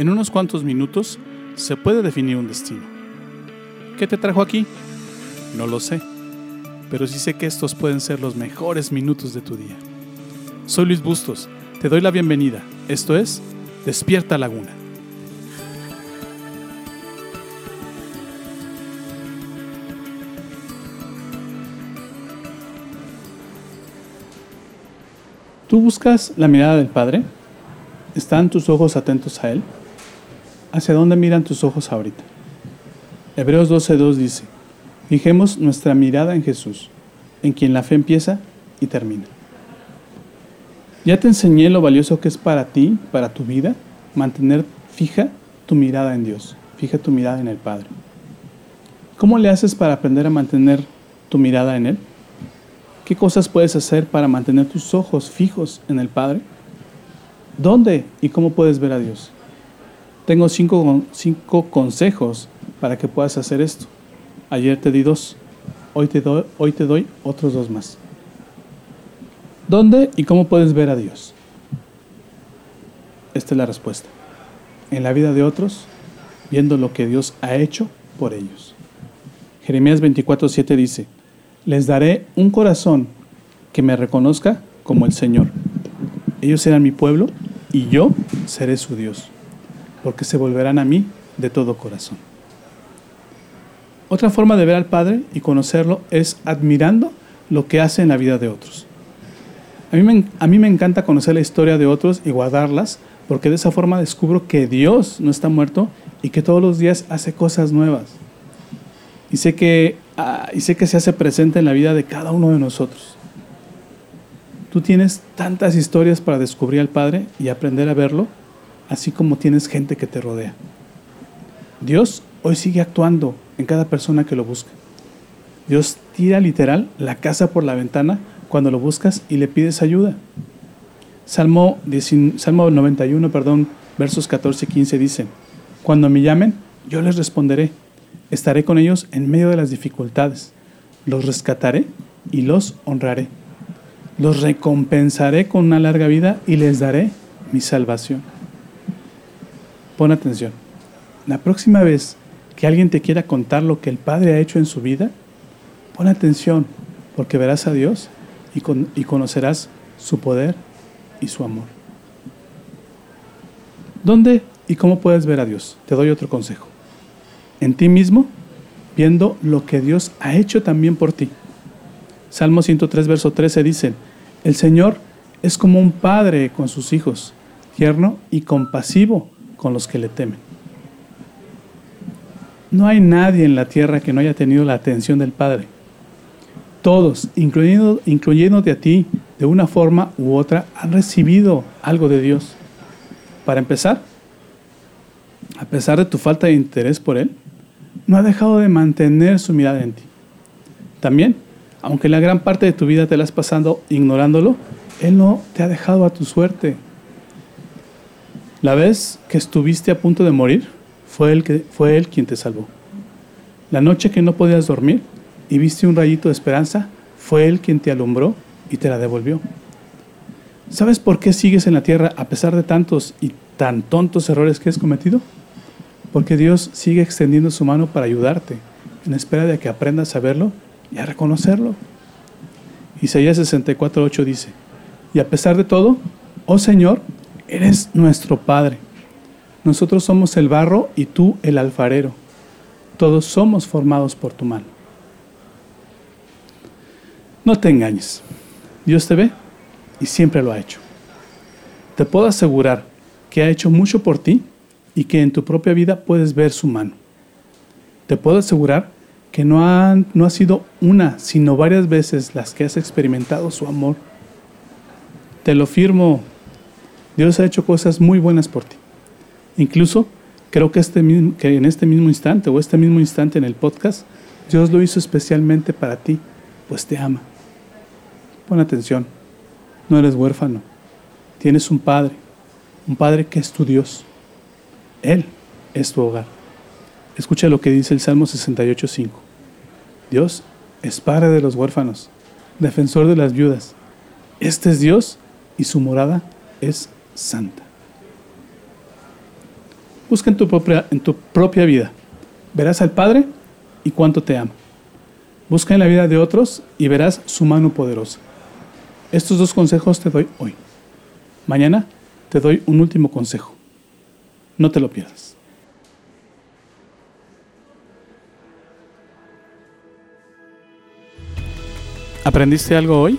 En unos cuantos minutos se puede definir un destino. ¿Qué te trajo aquí? No lo sé, pero sí sé que estos pueden ser los mejores minutos de tu día. Soy Luis Bustos, te doy la bienvenida. Esto es Despierta Laguna. ¿Tú buscas la mirada del Padre? ¿Están tus ojos atentos a Él? ¿Hacia dónde miran tus ojos ahorita? Hebreos 12.2 dice, fijemos nuestra mirada en Jesús, en quien la fe empieza y termina. Ya te enseñé lo valioso que es para ti, para tu vida, mantener fija tu mirada en Dios, fija tu mirada en el Padre. ¿Cómo le haces para aprender a mantener tu mirada en Él? ¿Qué cosas puedes hacer para mantener tus ojos fijos en el Padre? ¿Dónde y cómo puedes ver a Dios? Tengo cinco, cinco consejos para que puedas hacer esto. Ayer te di dos, hoy te, doy, hoy te doy otros dos más. ¿Dónde y cómo puedes ver a Dios? Esta es la respuesta. En la vida de otros, viendo lo que Dios ha hecho por ellos. Jeremías 24:7 dice, les daré un corazón que me reconozca como el Señor. Ellos serán mi pueblo y yo seré su Dios, porque se volverán a mí de todo corazón. Otra forma de ver al Padre y conocerlo es admirando lo que hace en la vida de otros. A mí, me, a mí me encanta conocer la historia de otros y guardarlas, porque de esa forma descubro que Dios no está muerto y que todos los días hace cosas nuevas. Y sé que Ah, y sé que se hace presente en la vida de cada uno de nosotros. Tú tienes tantas historias para descubrir al Padre y aprender a verlo, así como tienes gente que te rodea. Dios hoy sigue actuando en cada persona que lo busca. Dios tira literal la casa por la ventana cuando lo buscas y le pides ayuda. Salmo, Salmo 91, perdón, versos 14 y 15 dicen, Cuando me llamen, yo les responderé Estaré con ellos en medio de las dificultades. Los rescataré y los honraré. Los recompensaré con una larga vida y les daré mi salvación. Pon atención. La próxima vez que alguien te quiera contar lo que el Padre ha hecho en su vida, pon atención, porque verás a Dios y, y conocerás su poder y su amor. ¿Dónde y cómo puedes ver a Dios? Te doy otro consejo en ti mismo, viendo lo que Dios ha hecho también por ti. Salmo 103, verso 13 dice, el Señor es como un padre con sus hijos, tierno y compasivo con los que le temen. No hay nadie en la tierra que no haya tenido la atención del Padre. Todos, incluyendo, incluyéndote a ti, de una forma u otra, han recibido algo de Dios. Para empezar, a pesar de tu falta de interés por Él, no ha dejado de mantener su mirada en ti. También, aunque la gran parte de tu vida te la has pasando ignorándolo, Él no te ha dejado a tu suerte. La vez que estuviste a punto de morir, fue él, que, fue él quien te salvó. La noche que no podías dormir y viste un rayito de esperanza, fue Él quien te alumbró y te la devolvió. ¿Sabes por qué sigues en la tierra a pesar de tantos y tan tontos errores que has cometido? Porque Dios sigue extendiendo su mano para ayudarte, en espera de que aprendas a verlo y a reconocerlo. Isaías 64:8 dice, y a pesar de todo, oh Señor, eres nuestro Padre. Nosotros somos el barro y tú el alfarero. Todos somos formados por tu mano. No te engañes. Dios te ve y siempre lo ha hecho. Te puedo asegurar que ha hecho mucho por ti y que en tu propia vida puedes ver su mano. Te puedo asegurar que no, no ha sido una, sino varias veces las que has experimentado su amor. Te lo firmo, Dios ha hecho cosas muy buenas por ti. Incluso creo que, este, en este mismo instante o este mismo instante en el podcast, Dios lo hizo especialmente para ti, pues te ama. Pon atención, no eres huérfano, tienes un padre, un padre que es tu Dios. Él es tu hogar. Escucha lo que dice el Salmo 68.5. Dios es padre de los huérfanos, defensor de las viudas. Este es Dios y su morada es santa. Busca en tu propia, en tu propia vida. Verás al Padre y cuánto te ama. Busca en la vida de otros y verás su mano poderosa. Estos dos consejos te doy hoy. Mañana te doy un último consejo. No te lo pierdas. ¿Aprendiste algo hoy?